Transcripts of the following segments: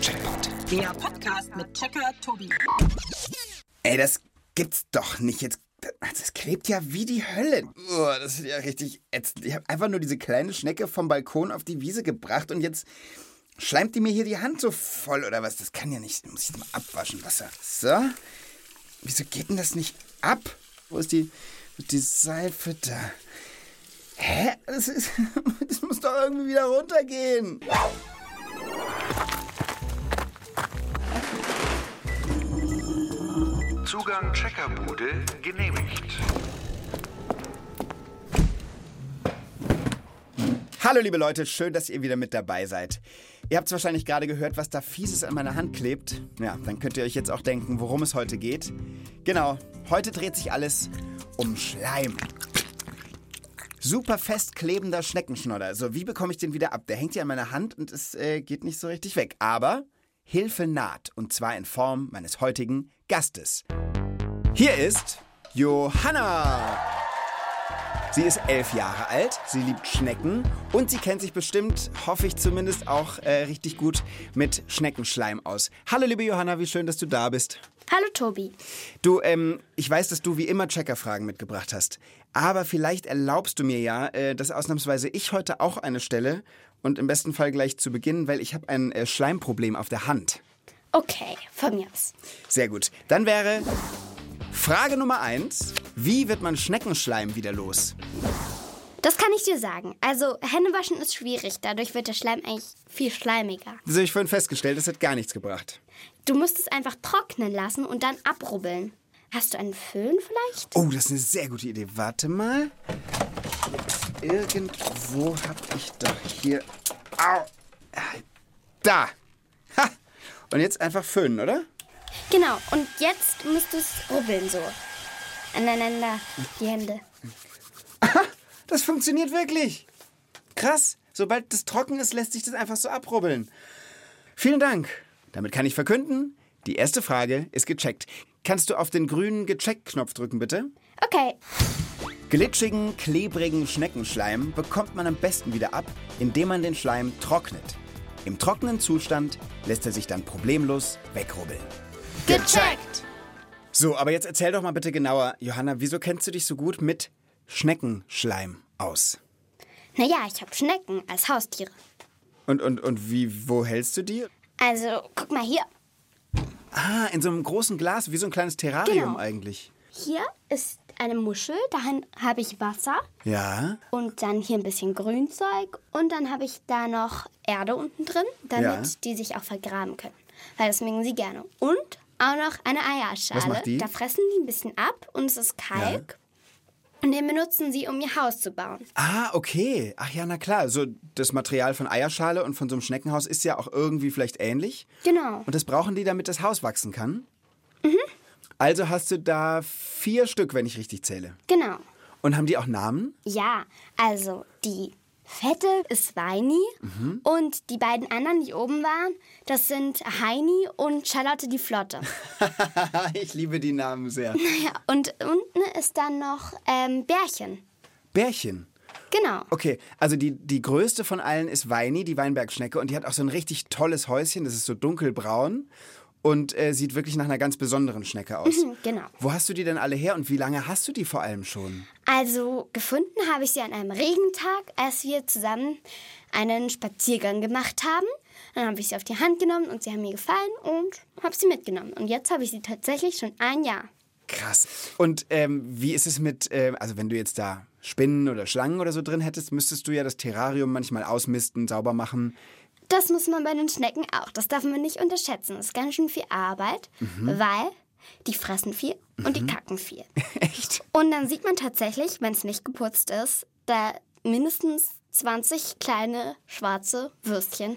Checkpoint. Der Podcast mit Checker Tobi. Ey, das gibt's doch nicht. Jetzt, das klebt ja wie die Hölle. Oh, das ist ja richtig ätzend. Ich habe einfach nur diese kleine Schnecke vom Balkon auf die Wiese gebracht und jetzt schleimt die mir hier die Hand so voll oder was? Das kann ja nicht. Muss ich mal abwaschen, Wasser. So. Wieso geht denn das nicht ab? Wo ist die, wo ist die Seife da? Hä? Das, ist, das muss doch irgendwie wieder runtergehen. Zugang Checkerbude genehmigt. Hallo liebe Leute, schön, dass ihr wieder mit dabei seid. Ihr habt wahrscheinlich gerade gehört, was da fieses an meiner Hand klebt. Ja, dann könnt ihr euch jetzt auch denken, worum es heute geht. Genau, heute dreht sich alles um Schleim. Super fest klebender Schneckenschnodder. So, wie bekomme ich den wieder ab? Der hängt hier an meiner Hand und es äh, geht nicht so richtig weg. Aber Hilfe naht und zwar in Form meines heutigen Gastes. Hier ist Johanna. Sie ist elf Jahre alt, sie liebt Schnecken und sie kennt sich bestimmt, hoffe ich zumindest, auch äh, richtig gut mit Schneckenschleim aus. Hallo liebe Johanna, wie schön, dass du da bist. Hallo Tobi. Du, ähm, ich weiß, dass du wie immer Checkerfragen mitgebracht hast. Aber vielleicht erlaubst du mir ja, äh, dass ausnahmsweise ich heute auch eine stelle und im besten Fall gleich zu Beginn, weil ich habe ein äh, Schleimproblem auf der Hand. Okay, von mir aus. Sehr gut. Dann wäre Frage Nummer eins: Wie wird man Schneckenschleim wieder los? Das kann ich dir sagen. Also, Händewaschen ist schwierig. Dadurch wird der Schleim eigentlich viel schleimiger. Das habe ich vorhin festgestellt, das hat gar nichts gebracht. Du musst es einfach trocknen lassen und dann abrubbeln. Hast du einen Föhn vielleicht? Oh, das ist eine sehr gute Idee. Warte mal. Irgendwo habe ich doch hier. Au! Da! Und jetzt einfach föhnen, oder? Genau, und jetzt musst du es rubbeln so. Aneinander, die Hände. Aha! Das funktioniert wirklich! Krass! Sobald das trocken ist, lässt sich das einfach so abrubbeln. Vielen Dank. Damit kann ich verkünden, die erste Frage ist gecheckt. Kannst du auf den grünen Gecheckt-Knopf drücken, bitte? Okay, Glitschigen, klebrigen Schneckenschleim bekommt man am besten wieder ab, indem man den Schleim trocknet. Im trockenen Zustand lässt er sich dann problemlos wegrubbeln. gecheckt. So, aber jetzt erzähl doch mal bitte genauer, Johanna, wieso kennst du dich so gut mit Schneckenschleim aus? Naja, ich habe Schnecken als Haustiere. Und, und, und wie, wo hältst du die? Also, guck mal hier. Ah, in so einem großen Glas, wie so ein kleines Terrarium Genau. eigentlich. Hier ist eine Muschel, dahin habe ich Wasser. Ja, Und dann hier ein bisschen Grünzeug. Und dann habe ich da noch Erde unten drin, damit Ja. die sich auch vergraben können. Weil das mögen sie gerne. Und auch noch eine Eierschale. Was macht die? Da fressen die ein bisschen ab und es ist Kalk. Und den benutzen sie, um ihr Haus zu bauen. Ah, okay. Ach ja, na klar. So das Material von Eierschale und von so einem Schneckenhaus ist ja auch irgendwie vielleicht ähnlich. Genau. Und das brauchen die, damit das Haus wachsen kann? Mhm. Also hast du da vier Stück, wenn ich richtig zähle. Genau. Und haben die auch Namen? Ja, also die fette ist Weini Mhm. und die beiden anderen, die oben waren, das sind Heini und Charlotte die Flotte. ich liebe die Namen sehr. ja, und unten ist dann noch ähm, Bärchen. Bärchen. Genau. Okay, also die, die größte von allen ist Weini, die Weinbergschnecke. Und die hat auch so ein richtig tolles Häuschen. Das ist so dunkelbraun und äh, sieht wirklich nach einer ganz besonderen Schnecke aus. genau. Wo hast du die denn alle her und wie lange hast du die vor allem schon? Also gefunden habe ich sie an einem Regentag, als wir zusammen einen Spaziergang gemacht haben. Dann habe ich sie auf die Hand genommen und sie haben mir gefallen und habe sie mitgenommen. Und jetzt habe ich sie tatsächlich schon ein Jahr. Krass. Und ähm, wie ist es mit, äh, also wenn du jetzt da Spinnen oder Schlangen oder so drin hättest, müsstest du ja das Terrarium manchmal ausmisten, sauber machen. Das muss man bei den Schnecken auch. Das darf man nicht unterschätzen. Das ist ganz schön viel Arbeit, weil die fressen viel und die kacken viel. Echt? Und dann sieht man tatsächlich, wenn es nicht geputzt ist, da mindestens 20 kleine schwarze Würstchen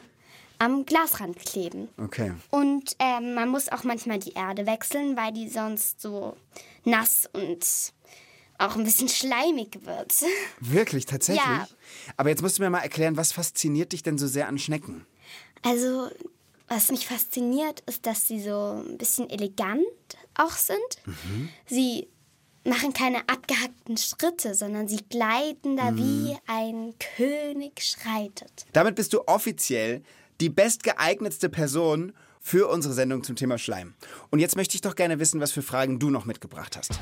am Glasrand kleben. Okay. Und ähm, man muss auch manchmal die Erde wechseln, weil die sonst so nass und auch ein bisschen schleimig wird. Wirklich, tatsächlich? Ja. Aber jetzt musst du mir mal erklären, was fasziniert dich denn so sehr an Schnecken? Also, was mich fasziniert, ist, dass sie so ein bisschen elegant auch sind. Sie machen keine abgehackten Schritte, sondern sie gleiten da wie ein König schreitet. Damit bist du offiziell die bestgeeignetste Person für unsere Sendung zum Thema Schleim. Und jetzt möchte ich doch gerne wissen, was für Fragen du noch mitgebracht hast.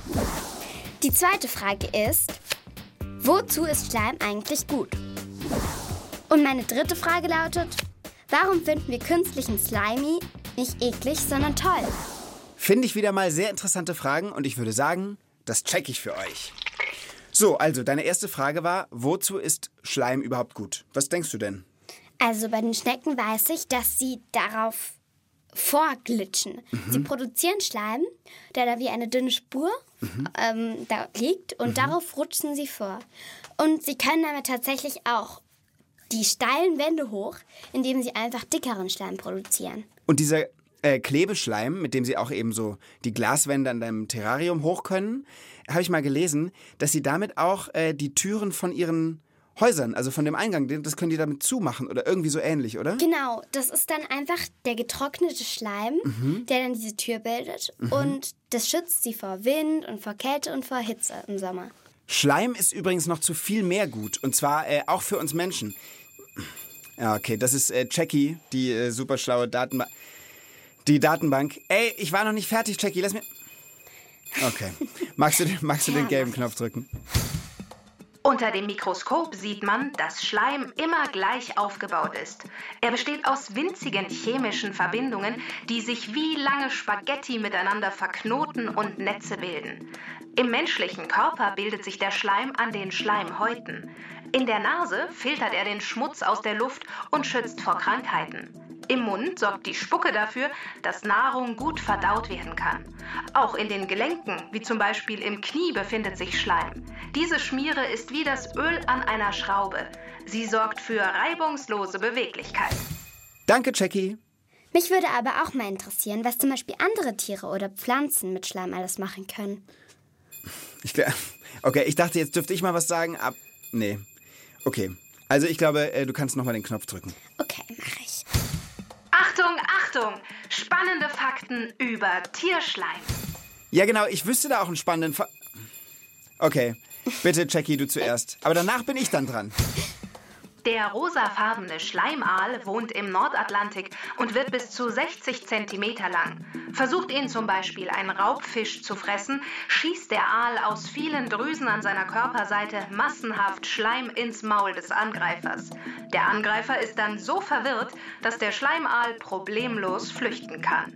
Die zweite Frage ist, wozu ist Schleim eigentlich gut? Und meine dritte Frage lautet, warum finden wir künstlichen Slimy nicht eklig, sondern toll? Finde ich wieder mal sehr interessante Fragen und ich würde sagen, das check ich für euch. So, also deine erste Frage war, wozu ist Schleim überhaupt gut? Was denkst du denn? Also bei den Schnecken weiß ich, dass sie darauf vorglitschen. Sie produzieren Schleim, der da wie eine dünne Spur ähm, da liegt und darauf rutschen sie vor. Und sie können damit tatsächlich auch die steilen Wände hoch, indem sie einfach dickeren Schleim produzieren. Und dieser äh, Klebeschleim, mit dem sie auch eben so die Glaswände an deinem Terrarium hoch können, habe ich mal gelesen, dass sie damit auch äh, die Türen von ihren Häusern, also von dem Eingang, das können die damit zumachen oder irgendwie so ähnlich, oder? Genau, das ist dann einfach der getrocknete Schleim, der dann diese Tür bildet. Und das schützt sie vor Wind und vor Kälte und vor Hitze im Sommer. Schleim ist übrigens noch zu viel mehr gut. Und zwar äh, auch für uns Menschen. Ja, okay, das ist äh, Jackie, die äh, super schlaue Datenbank. Die Datenbank. Ey, ich war noch nicht fertig, Jackie, lass mir. Okay. Magst du, den- magst du den Ja, gelben mach Knopf drücken? Unter dem Mikroskop sieht man, dass Schleim immer gleich aufgebaut ist. Er besteht aus winzigen chemischen Verbindungen, die sich wie lange Spaghetti miteinander verknoten und Netze bilden. Im menschlichen Körper bildet sich der Schleim an den Schleimhäuten. In der Nase filtert er den Schmutz aus der Luft und schützt vor Krankheiten. Im Mund sorgt die Spucke dafür, dass Nahrung gut verdaut werden kann. Auch in den Gelenken, wie zum Beispiel im Knie, befindet sich Schleim. Diese Schmiere ist wie das Öl an einer Schraube. Sie sorgt für reibungslose Beweglichkeit. Danke, Jackie. Mich würde aber auch mal interessieren, was zum Beispiel andere Tiere oder Pflanzen mit Schleim alles machen können. Ich, okay, ich dachte, jetzt dürfte ich mal was sagen, ab. Nee. Okay. Also ich glaube, äh, du kannst nochmal den Knopf drücken. Achtung, Achtung! Spannende Fakten über Tierschleim. Ja, genau, ich wüsste da auch einen spannenden Fa Okay. Bitte, Jackie, du zuerst. Aber danach bin ich dann dran. Der rosafarbene Schleimaal wohnt im Nordatlantik und wird bis zu 60 Zentimeter lang. Versucht ihn zum Beispiel ein Raubfisch zu fressen, schießt der Aal aus vielen Drüsen an seiner Körperseite massenhaft Schleim ins Maul des Angreifers. Der Angreifer ist dann so verwirrt, dass der Schleimaal problemlos flüchten kann.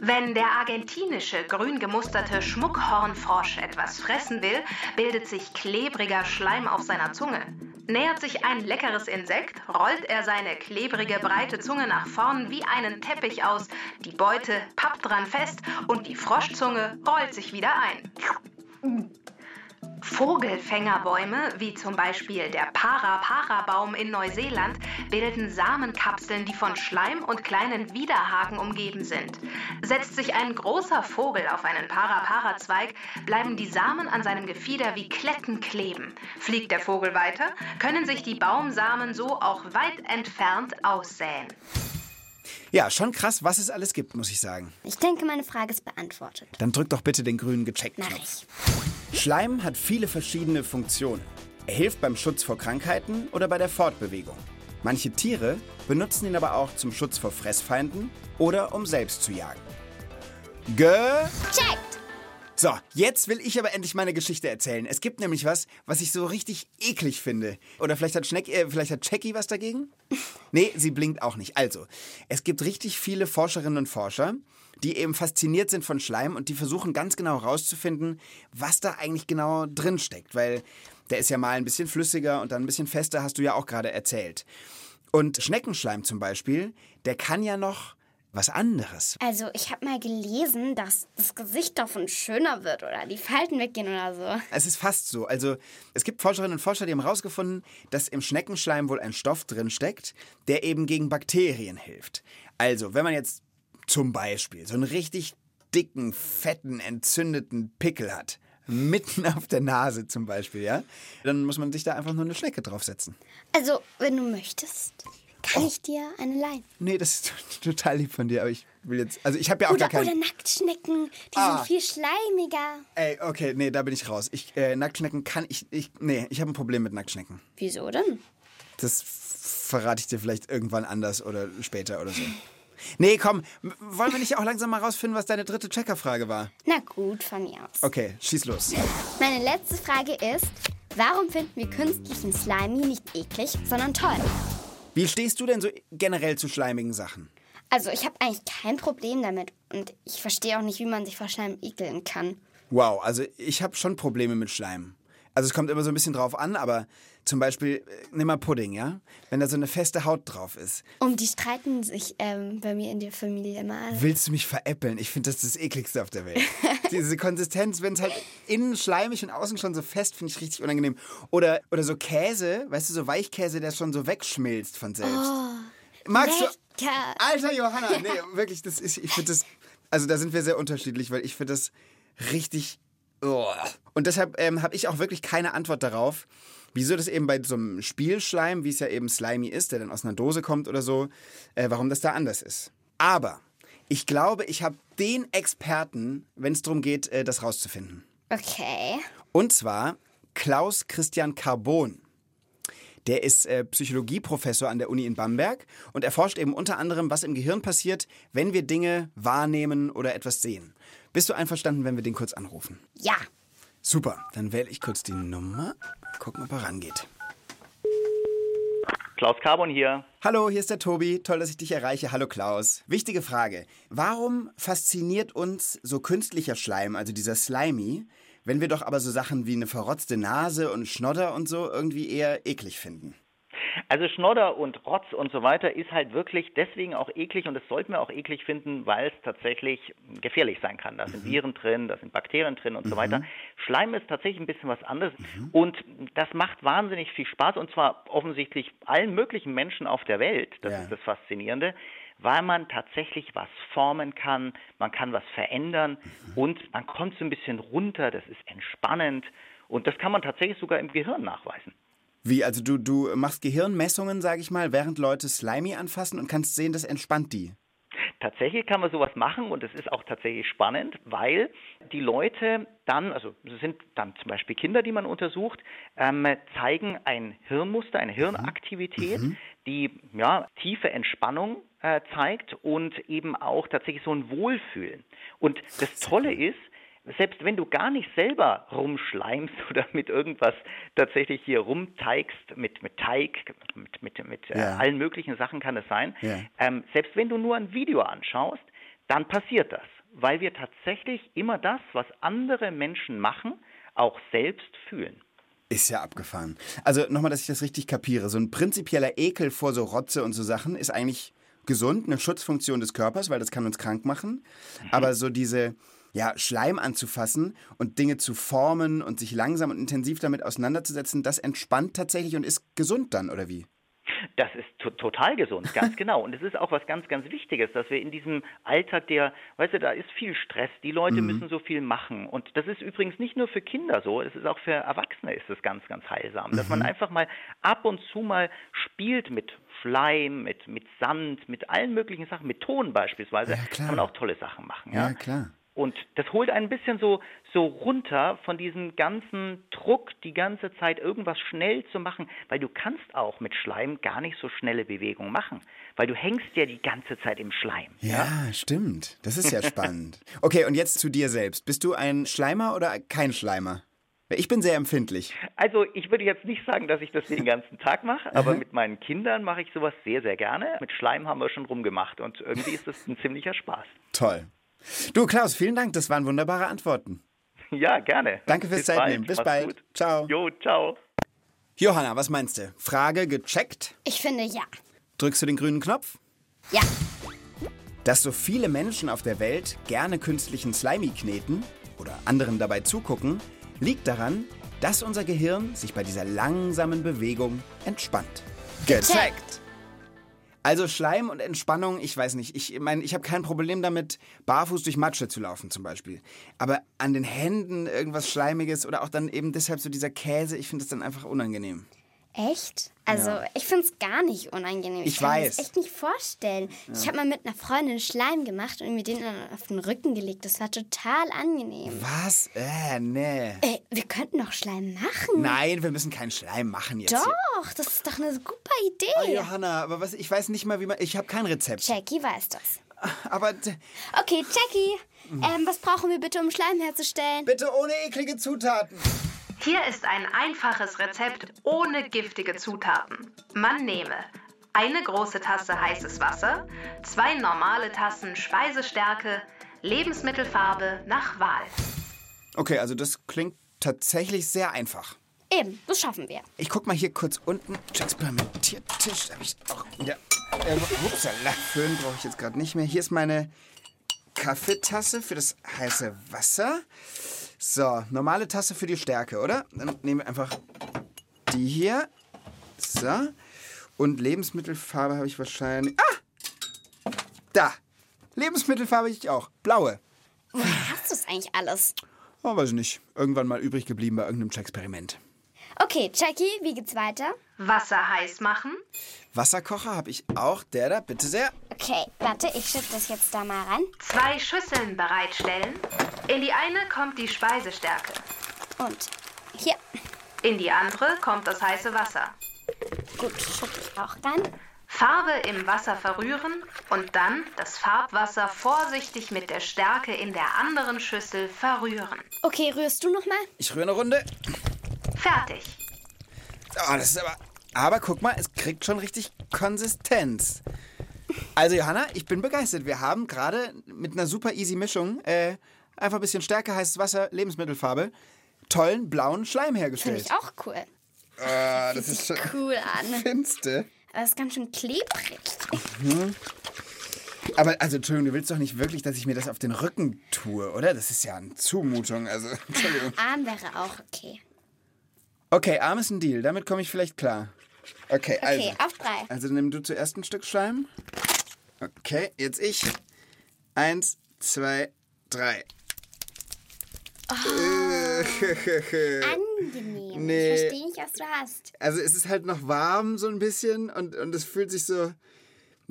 Wenn der argentinische grün gemusterte Schmuckhornfrosch etwas fressen will, bildet sich klebriger Schleim auf seiner Zunge. Nähert sich ein leckeres Insekt, rollt er seine klebrige breite Zunge nach vorn wie einen Teppich aus, die Beute pappt dran fest und die Froschzunge rollt sich wieder ein. Vogelfängerbäume, wie zum Beispiel der Para-Para-Baum in Neuseeland, bilden Samenkapseln, die von Schleim und kleinen Widerhaken umgeben sind. Setzt sich ein großer Vogel auf einen Para-Para-Zweig, bleiben die Samen an seinem Gefieder wie Kletten kleben. Fliegt der Vogel weiter, können sich die Baumsamen so auch weit entfernt aussäen. Ja, schon krass, was es alles gibt, muss ich sagen. Ich denke, meine Frage ist beantwortet. Dann drück doch bitte den grünen gecheckt Mach Knopf. ich. Schleim hat viele verschiedene Funktionen. Er hilft beim Schutz vor Krankheiten oder bei der Fortbewegung. Manche Tiere benutzen ihn aber auch zum Schutz vor Fressfeinden oder um selbst zu jagen. Gecheckt! So, jetzt will ich aber endlich meine Geschichte erzählen. Es gibt nämlich was, was ich so richtig eklig finde. Oder vielleicht hat, Schneck, äh, vielleicht hat Jackie was dagegen? Nee, sie blinkt auch nicht. Also, es gibt richtig viele Forscherinnen und Forscher, die eben fasziniert sind von Schleim und die versuchen ganz genau herauszufinden, was da eigentlich genau drin steckt. Weil der ist ja mal ein bisschen flüssiger und dann ein bisschen fester, hast du ja auch gerade erzählt. Und Schneckenschleim zum Beispiel, der kann ja noch was anderes. Also, ich habe mal gelesen, dass das Gesicht davon schöner wird oder die Falten weggehen oder so. Es ist fast so. Also es gibt Forscherinnen und Forscher, die haben herausgefunden, dass im Schneckenschleim wohl ein Stoff drin steckt, der eben gegen Bakterien hilft. Also, wenn man jetzt zum Beispiel so einen richtig dicken, fetten, entzündeten Pickel hat, mitten auf der Nase zum Beispiel, ja, dann muss man sich da einfach nur eine Schnecke draufsetzen. Also, wenn du möchtest, kann ich dir eine leihen. Nee, das ist total lieb von dir, aber ich will jetzt, also ich habe ja auch Oder, gar oder keinen... Nacktschnecken, die Ah. sind viel schleimiger. Ey, okay, nee, da bin ich raus. Ich, äh, Nacktschnecken kann ich, ich, nee, ich habe ein Problem mit Nacktschnecken. Wieso denn? Das verrate ich dir vielleicht irgendwann anders oder später oder so. Nee, komm, wollen wir nicht auch langsam mal rausfinden, was deine dritte Checkerfrage war? Na gut, von mir aus. Okay, schieß los. Meine letzte Frage ist, warum finden wir künstlichen Slimy nicht eklig, sondern toll? Wie stehst du denn so generell zu schleimigen Sachen? Also ich habe eigentlich kein Problem damit und ich verstehe auch nicht, wie man sich vor Schleim ekeln kann. Wow, also ich habe schon Probleme mit Schleim. Also es kommt immer so ein bisschen drauf an, aber zum Beispiel, äh, nimm mal Pudding, ja? Wenn da so eine feste Haut drauf ist. Und die streiten sich ähm, bei mir in der Familie immer. Willst du mich veräppeln? Ich finde das das ekligste auf der Welt. Diese Konsistenz, wenn es halt innen schleimig und außen schon so fest, finde ich richtig unangenehm. Oder, oder so Käse, weißt du, so Weichkäse, der schon so wegschmilzt von selbst. Magst du... Lecker. Alter Johanna, nee, wirklich, das ist, ich finde das, also da sind wir sehr unterschiedlich, weil ich finde das richtig, oh. Und deshalb ähm, habe ich auch wirklich keine Antwort darauf, wieso das eben bei so einem Spielschleim, wie es ja eben Slimy ist, der dann aus einer Dose kommt oder so, äh, warum das da anders ist. Aber ich glaube, ich habe den Experten, wenn es darum geht, äh, das rauszufinden. Okay. Und zwar Klaus Christian Carbon. Der ist äh, Psychologieprofessor an der Uni in Bamberg und erforscht eben unter anderem, was im Gehirn passiert, wenn wir Dinge wahrnehmen oder etwas sehen. Bist du einverstanden, wenn wir den kurz anrufen? Ja. Super, dann wähle ich kurz die Nummer. Gucken, ob er rangeht. Klaus Carbon hier. Hallo, hier ist der Tobi. Toll, dass ich dich erreiche. Hallo Klaus. Wichtige Frage. Warum fasziniert uns so künstlicher Schleim, also dieser Slimy, wenn wir doch aber so Sachen wie eine verrotzte Nase und Schnodder und so irgendwie eher eklig finden? Also Schnodder und Rotz und so weiter ist halt wirklich deswegen auch eklig und das sollten wir auch eklig finden, weil es tatsächlich gefährlich sein kann. Da sind Viren drin, da sind Bakterien drin und so weiter. Schleim ist tatsächlich ein bisschen was anderes und das macht wahnsinnig viel Spaß und zwar offensichtlich allen möglichen Menschen auf der Welt. Das Ja. ist das Faszinierende. Weil man tatsächlich was formen kann, man kann was verändern und man kommt so ein bisschen runter, das ist entspannend und das kann man tatsächlich sogar im Gehirn nachweisen. Wie, also du, du machst Gehirnmessungen, sag ich mal, während Leute Slimy anfassen und kannst sehen, das entspannt die. Tatsächlich kann man sowas machen und es ist auch tatsächlich spannend, weil die Leute dann, also es sind dann zum Beispiel Kinder, die man untersucht, ähm, zeigen ein Hirnmuster, eine Hirnaktivität, die ja tiefe Entspannung äh, zeigt und eben auch tatsächlich so ein Wohlfühlen. Und das Tolle ist, selbst wenn du gar nicht selber rumschleimst oder mit irgendwas tatsächlich hier rumteigst, mit, mit Teig, mit, mit, mit äh, Ja. allen möglichen Sachen kann es sein, Ja. ähm, selbst wenn du nur ein Video anschaust, dann passiert das, weil wir tatsächlich immer das, was andere Menschen machen, auch selbst fühlen. Ist ja abgefahren. Also nochmal, dass ich das richtig kapiere. So ein prinzipieller Ekel vor so Rotze und so Sachen ist eigentlich gesund, eine Schutzfunktion des Körpers, weil das kann uns krank machen. Aber so diese, ja, Schleim anzufassen und Dinge zu formen und sich langsam und intensiv damit auseinanderzusetzen, das entspannt tatsächlich und ist gesund dann, oder wie? Das ist to total gesund, ganz genau. Und es ist auch was ganz, ganz Wichtiges, dass wir in diesem Alltag, der, weißt du, da ist viel Stress, die Leute müssen so viel machen. Und das ist übrigens nicht nur für Kinder so, es ist auch für Erwachsene ist es ganz, ganz heilsam, dass man einfach mal ab und zu mal spielt mit Schleim, mit, mit Sand, mit allen möglichen Sachen, mit Ton beispielsweise, Ja, klar. kann man auch tolle Sachen machen. Ja, Ja, klar. Und das holt ein bisschen so, so runter von diesem ganzen Druck, die ganze Zeit irgendwas schnell zu machen, weil du kannst auch mit Schleim gar nicht so schnelle Bewegungen machen, weil du hängst ja die ganze Zeit im Schleim. Ja, stimmt. Das ist ja spannend. Okay, und jetzt zu dir selbst. Bist du ein Schleimer oder kein Schleimer? Ich bin sehr empfindlich. Also ich würde jetzt nicht sagen, dass ich das den ganzen Tag mache, aber mit meinen Kindern mache ich sowas sehr, sehr gerne. Mit Schleim haben wir schon rumgemacht und irgendwie ist das ein ziemlicher Spaß. Toll. Du, Klaus, vielen Dank. Das waren wunderbare Antworten. Ja, gerne. Danke fürs Bis Zeitnehmen. bald. Bis Mach's bald. Gut. Ciao. Jo, ciao. Johanna, was meinst du? Frage gecheckt? Ich finde ja. Drückst du den grünen Knopf? Ja. Dass so viele Menschen auf der Welt gerne künstlichen Slimy kneten oder anderen dabei zugucken, liegt daran, dass unser Gehirn sich bei dieser langsamen Bewegung entspannt. Gecheckt! Also Schleim und Entspannung, ich weiß nicht. Ich meine, ich habe kein Problem damit, barfuß durch Matsche zu laufen zum Beispiel. Aber an den Händen irgendwas Schleimiges oder auch dann eben deshalb so dieser Käse, ich finde es dann einfach unangenehm. Echt? Also, ich finde es gar nicht unangenehm. Ich kann mir weiß. das echt nicht vorstellen. Ich habe mal mit einer Freundin Schleim gemacht und mir den dann auf den Rücken gelegt. Das war total angenehm. Was? Äh, nee. Ey, Wir könnten doch Schleim machen. Nein, wir müssen keinen Schleim machen jetzt. hier. Doch, das ist doch eine super Oh, Idee. Johanna, aber was, ich weiß nicht mal, wie man. Ich habe kein Rezept. Jackie weiß das. Aber Okay, Jackie, ähm, was brauchen wir bitte, um Schleim herzustellen? bitte ohne eklige Zutaten. Hier ist ein einfaches Rezept ohne giftige Zutaten. Man nehme eine große Tasse heißes Wasser, zwei normale Tassen Speisestärke, Lebensmittelfarbe nach Wahl. Okay, also das klingt tatsächlich sehr einfach. Eben, das schaffen wir. Ich guck mal hier kurz unten. Experimentiertisch. Da habe ich auch. Ja. Äh, upsala, Föhn brauche ich jetzt gerade nicht mehr. Hier ist meine Kaffeetasse für das heiße Wasser. So, normale Tasse für die Stärke, oder? Dann nehmen wir einfach die hier. So. Und Lebensmittelfarbe habe ich wahrscheinlich. Ah! Da. Lebensmittelfarbe ich auch. Blaue. Woher hast du es eigentlich alles? Oh, weiß ich nicht. Irgendwann mal übrig geblieben bei irgendeinem Experiment. Okay, Jackie, wie geht's weiter? Wasser heiß machen, Wasserkocher habe ich auch. Der da, bitte sehr. Okay, warte, ich schütte das jetzt da mal ran. zwei Schüsseln bereitstellen. In die eine kommt die Speisestärke, Und hier. in die andere kommt das heiße Wasser. Gut, schütte ich auch rein. Farbe im Wasser verrühren und dann das Farbwasser vorsichtig mit der Stärke in der anderen Schüssel verrühren. Okay, rührst du noch mal? Ich rühre eine Runde. Fertig. Oh, das ist aber. Aber guck mal, es kriegt schon richtig Konsistenz. Also, Johanna, ich bin begeistert. Wir haben gerade mit einer super easy Mischung äh, einfach ein bisschen Stärke, heißes Wasser, Lebensmittelfarbe, tollen blauen Schleim Finde hergestellt. ich auch cool. Ah, das ist schon Cool an. finste. Aber es ist ganz schön klebrig. Aber, also, Entschuldigung, du willst doch nicht wirklich, dass ich mir das auf den Rücken tue, oder? Das ist ja eine Zumutung. Also, Entschuldigung. Arm wäre auch okay. Okay, Arm ist ein Deal. Damit komme ich vielleicht klar. Okay, also. Okay, auf drei. Also nimm du zuerst ein Stück Schleim. Okay, jetzt ich. Eins, zwei, drei. Angenehm. Nee. Ich verstehe nicht, was du hast. Also es ist halt noch warm so ein bisschen und, und es fühlt sich so...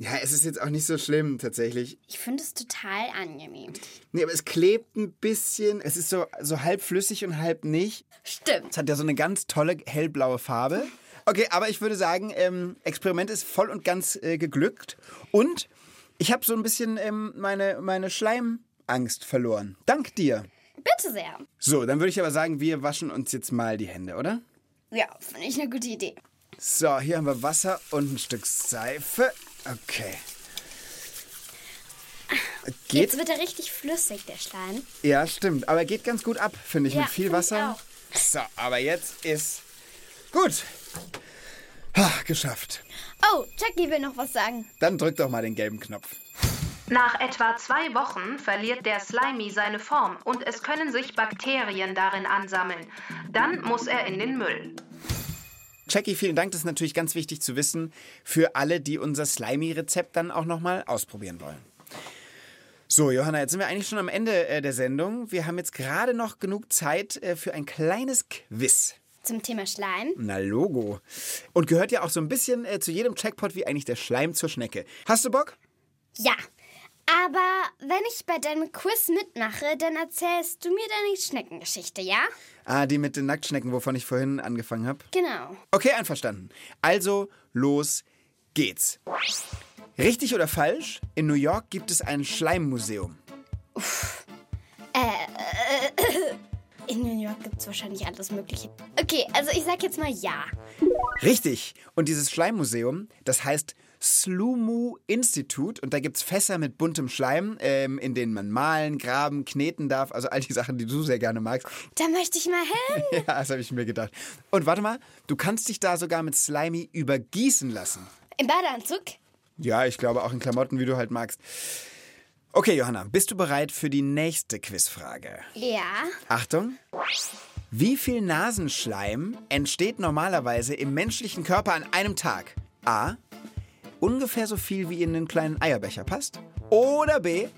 Ja, es ist jetzt auch nicht so schlimm tatsächlich. Ich finde es total angenehm. Nee, aber es klebt ein bisschen. Es ist so, so halb flüssig und halb nicht. Stimmt. Es hat ja so eine ganz tolle hellblaue Farbe. Okay, aber ich würde sagen, ähm, Experiment ist voll und ganz äh, geglückt. Und ich habe so ein bisschen ähm, meine, meine Schleimangst verloren. Dank dir. Bitte sehr. So, dann würde ich aber sagen, wir waschen uns jetzt mal die Hände, oder? Ja, finde ich eine gute Idee. So, hier haben wir Wasser und ein Stück Seife. Okay. Geht? Jetzt wird er richtig flüssig, der Schleim. Ja, stimmt. Aber geht ganz gut ab, finde ich, Ja, mit viel Wasser. auch. So, aber jetzt ist gut. Ha, geschafft. Oh, Jackie will noch was sagen. Dann drück doch mal den gelben Knopf. Nach etwa zwei Wochen verliert der Slimy seine Form und es können sich Bakterien darin ansammeln. Dann muss er in den Müll. Jackie, vielen Dank. Das ist natürlich ganz wichtig zu wissen für alle, die unser Slimy-Rezept dann auch nochmal ausprobieren wollen. So, Johanna, jetzt sind wir eigentlich schon am Ende äh, der Sendung. Wir haben jetzt gerade noch genug Zeit äh, für ein kleines Quiz. Zum Thema Schleim. Na, Logo. Und gehört ja auch so ein bisschen äh, zu jedem Checkpot wie eigentlich der Schleim zur Schnecke. Hast du Bock? Ja. Aber wenn ich bei deinem Quiz mitmache, dann erzählst du mir deine Schneckengeschichte, ja? Ah, die mit den Nacktschnecken, wovon ich vorhin angefangen habe. Genau. Okay, einverstanden. Also, los geht's. Richtig oder falsch? In New York gibt es ein Schleimmuseum. In New York gibt es wahrscheinlich alles Mögliche. Okay, also ich sag jetzt mal ja. Richtig. Und dieses Schleimmuseum, das heißt Slumu Institute und da gibt's Fässer mit buntem Schleim, ähm, in denen man malen, graben, kneten darf. Also all die Sachen, die du sehr gerne magst. Da möchte ich mal hin. Ja, das habe ich mir gedacht. Und warte mal, du kannst dich da sogar mit Slimy übergießen lassen. Im Badeanzug? Ja, ich glaube auch in Klamotten, wie du halt magst. Okay, Johanna, bist du bereit für die nächste Quizfrage? Ja. Achtung. Wie viel Nasenschleim entsteht normalerweise im menschlichen Körper an einem Tag? A. Ungefähr so viel wie in einen kleinen Eierbecher passt. Oder B.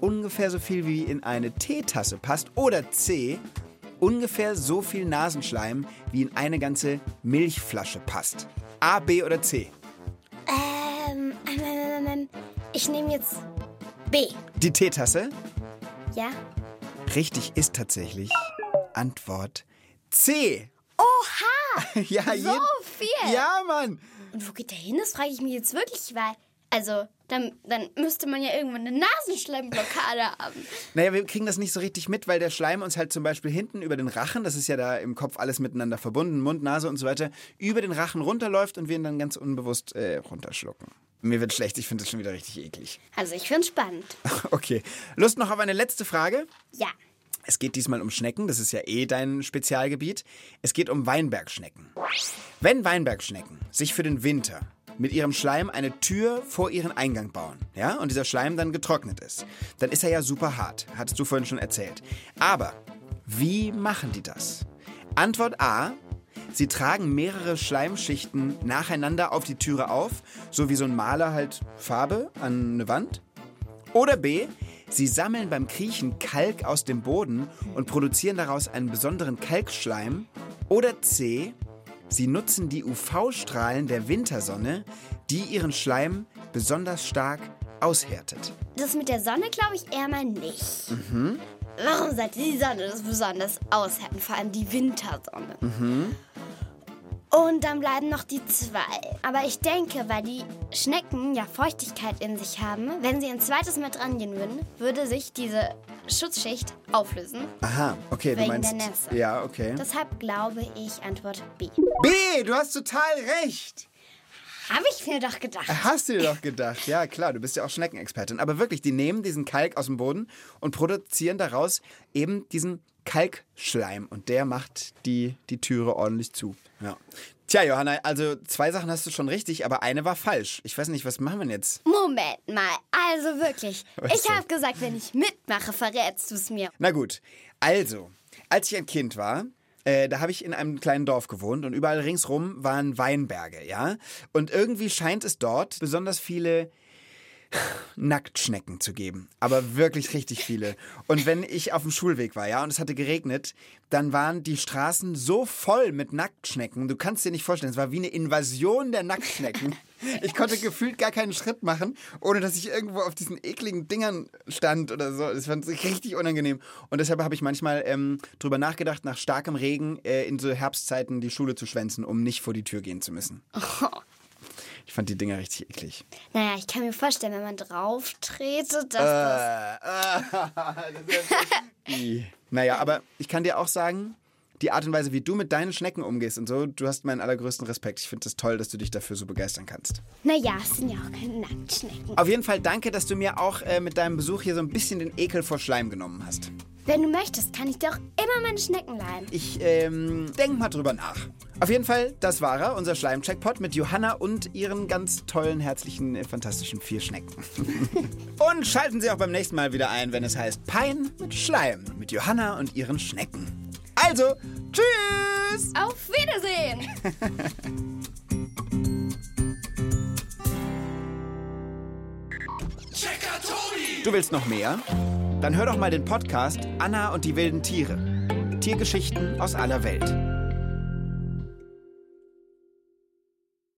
Ungefähr so viel wie in eine Teetasse passt. Oder C. Ungefähr so viel Nasenschleim wie in eine ganze Milchflasche passt. A, B oder C? Ähm, ähm, ähm, ähm, ich nehme jetzt B. Die Teetasse? Ja? Richtig ist tatsächlich Antwort C. Oha! Ja, So viel. Ja, Mann. Und wo geht der hin? Das frage ich mich jetzt wirklich, weil. Also, dann, dann müsste man ja irgendwann eine Nasenschleimblockade haben. Naja, wir kriegen das nicht so richtig mit, weil der Schleim uns halt zum Beispiel hinten über den Rachen, das ist ja da im Kopf alles miteinander verbunden, Mund, Nase und so weiter, über den Rachen runterläuft und wir ihn dann ganz unbewusst äh, runterschlucken. Mir wird schlecht, ich finde das schon wieder richtig eklig. Also, ich finde es spannend. Okay. Lust noch auf eine letzte Frage? Ja. Es geht diesmal um Schnecken, das ist ja eh dein Spezialgebiet. Es geht um Weinbergschnecken. Wenn Weinbergschnecken sich für den Winter mit ihrem Schleim eine Tür vor ihren Eingang bauen, ja, und dieser Schleim dann getrocknet ist, dann ist er ja super hart, hattest du vorhin schon erzählt. Aber wie machen die das? Antwort A. Sie tragen mehrere Schleimschichten nacheinander auf die Türe auf, so wie so ein Maler halt Farbe an eine Wand. Oder B. Sie sammeln beim Kriechen Kalk aus dem Boden und produzieren daraus einen besonderen Kalkschleim. Oder C. Sie nutzen die UV-Strahlen der Wintersonne, die ihren Schleim besonders stark aushärtet. Das mit der Sonne glaube ich eher mal nicht. Warum sollte die Sonne das besonders aushärten? Vor allem die Wintersonne. Und dann bleiben noch die zwei. Aber ich denke, weil die Schnecken ja Feuchtigkeit in sich haben, wenn sie ein zweites Mal dran gehen würden, würde sich diese Schutzschicht auflösen. Aha, okay, du Wegen meinst. der Nässe. Ja, okay. Deshalb glaube ich Antwort B. B, du hast total recht. Habe ich mir doch gedacht. Hast du dir doch gedacht. Ja, klar, du bist ja auch Schneckenexpertin. Aber wirklich, die nehmen diesen Kalk aus dem Boden und produzieren daraus eben diesen Kalkschleim. Und der macht die, die Türe ordentlich zu. Ja. Tja, Johanna, also zwei Sachen hast du schon richtig, aber eine war falsch. Ich weiß nicht, was machen wir denn jetzt? Moment mal, also wirklich. Was ich habe gesagt, wenn ich mitmache, verrätst du es mir. Na gut, also, als ich ein Kind war, äh, da habe ich in einem kleinen Dorf gewohnt und überall ringsrum waren Weinberge, ja? Und irgendwie scheint es dort besonders viele Nacktschnecken zu geben. Aber wirklich richtig viele. Und wenn ich auf dem Schulweg war, ja, und es hatte geregnet, dann waren die Straßen so voll mit Nacktschnecken. Du kannst dir nicht vorstellen, es war wie eine Invasion der Nacktschnecken. Ich konnte gefühlt gar keinen Schritt machen, ohne dass ich irgendwo auf diesen ekligen Dingern stand oder so. Das fand ich richtig unangenehm. Und deshalb habe ich manchmal ähm, drüber nachgedacht, nach starkem Regen äh, in so Herbstzeiten die Schule zu schwänzen, um nicht vor die Tür gehen zu müssen. Ich fand die Dinger richtig eklig. Naja, ich kann mir vorstellen, wenn man drauf trete, dass Äh. das. I. Naja, aber ich kann dir auch sagen, die Art und Weise, wie du mit deinen Schnecken umgehst und so, du hast meinen allergrößten Respekt. Ich finde es das toll, dass du dich dafür so begeistern kannst. Naja, es sind ja auch keine Nacktschnecken. Auf jeden Fall danke, dass du mir auch äh, mit deinem Besuch hier so ein bisschen den Ekel vor Schleim genommen hast. Wenn du möchtest, kann ich dir auch immer meine Schnecken leihen. Ich ähm, denk mal drüber nach. Auf jeden Fall, das war er, unser Schleim-Checkpot mit Johanna und ihren ganz tollen, herzlichen, äh, fantastischen vier Schnecken. und schalten Sie auch beim nächsten Mal wieder ein, wenn es heißt Pein mit Schleim mit Johanna und ihren Schnecken. Also, tschüss! Auf Wiedersehen! Du willst noch mehr? Dann hör doch mal den Podcast Anna und die wilden Tiere. Tiergeschichten aus aller Welt.